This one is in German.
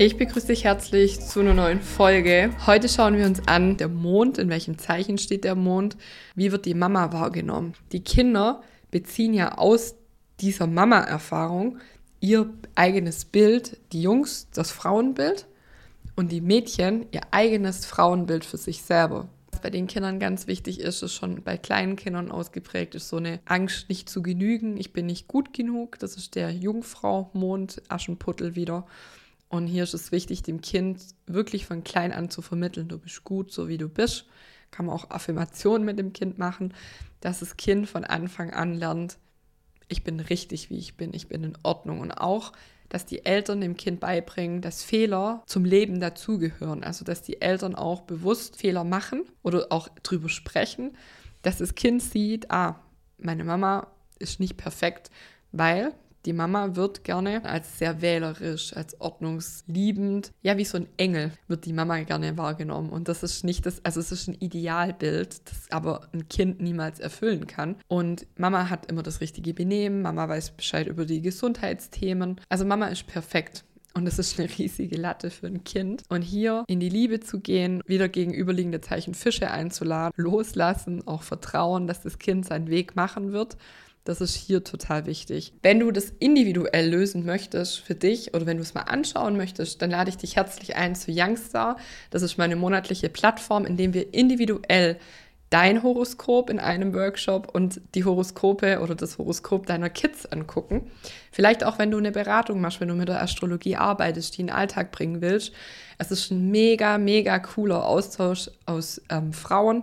Ich begrüße dich herzlich zu einer neuen Folge. Heute schauen wir uns an, der Mond, in welchem Zeichen steht der Mond, wie wird die Mama wahrgenommen. Die Kinder beziehen ja aus dieser Mama-Erfahrung ihr eigenes Bild, die Jungs das Frauenbild und die Mädchen ihr eigenes Frauenbild für sich selber. Was bei den Kindern ganz wichtig ist, ist schon bei kleinen Kindern ausgeprägt, ist so eine Angst, nicht zu genügen. Ich bin nicht gut genug. Das ist der Jungfrau Mond Aschenputtel wieder. Und hier ist es wichtig, dem Kind wirklich von klein an zu vermitteln, du bist gut, so wie du bist. Kann man auch Affirmationen mit dem Kind machen, dass das Kind von Anfang an lernt, ich bin richtig, wie ich bin, ich bin in Ordnung. Und auch, dass die Eltern dem Kind beibringen, dass Fehler zum Leben dazugehören. Also, dass die Eltern auch bewusst Fehler machen oder auch drüber sprechen, dass das Kind sieht, ah, meine Mama ist nicht perfekt, weil die Mama wird gerne als sehr wählerisch, als ordnungsliebend, ja, wie so ein Engel wird die Mama gerne wahrgenommen. Und das ist nicht das, also es ist ein Idealbild, das aber ein Kind niemals erfüllen kann. Und Mama hat immer das richtige Benehmen, Mama weiß Bescheid über die Gesundheitsthemen. Also Mama ist perfekt. Und das ist eine riesige Latte für ein Kind. Und hier in die Liebe zu gehen, wieder gegenüberliegende Zeichen Fische einzuladen, loslassen, auch vertrauen, dass das Kind seinen Weg machen wird das ist hier total wichtig. Wenn du das individuell lösen möchtest für dich oder wenn du es mal anschauen möchtest, dann lade ich dich herzlich ein zu Youngstar. Das ist meine monatliche Plattform, in dem wir individuell dein Horoskop in einem Workshop und die Horoskope oder das Horoskop deiner Kids angucken. Vielleicht auch, wenn du eine Beratung machst, wenn du mit der Astrologie arbeitest, die in den Alltag bringen willst. Es ist ein mega, mega cooler Austausch aus ähm, Frauen,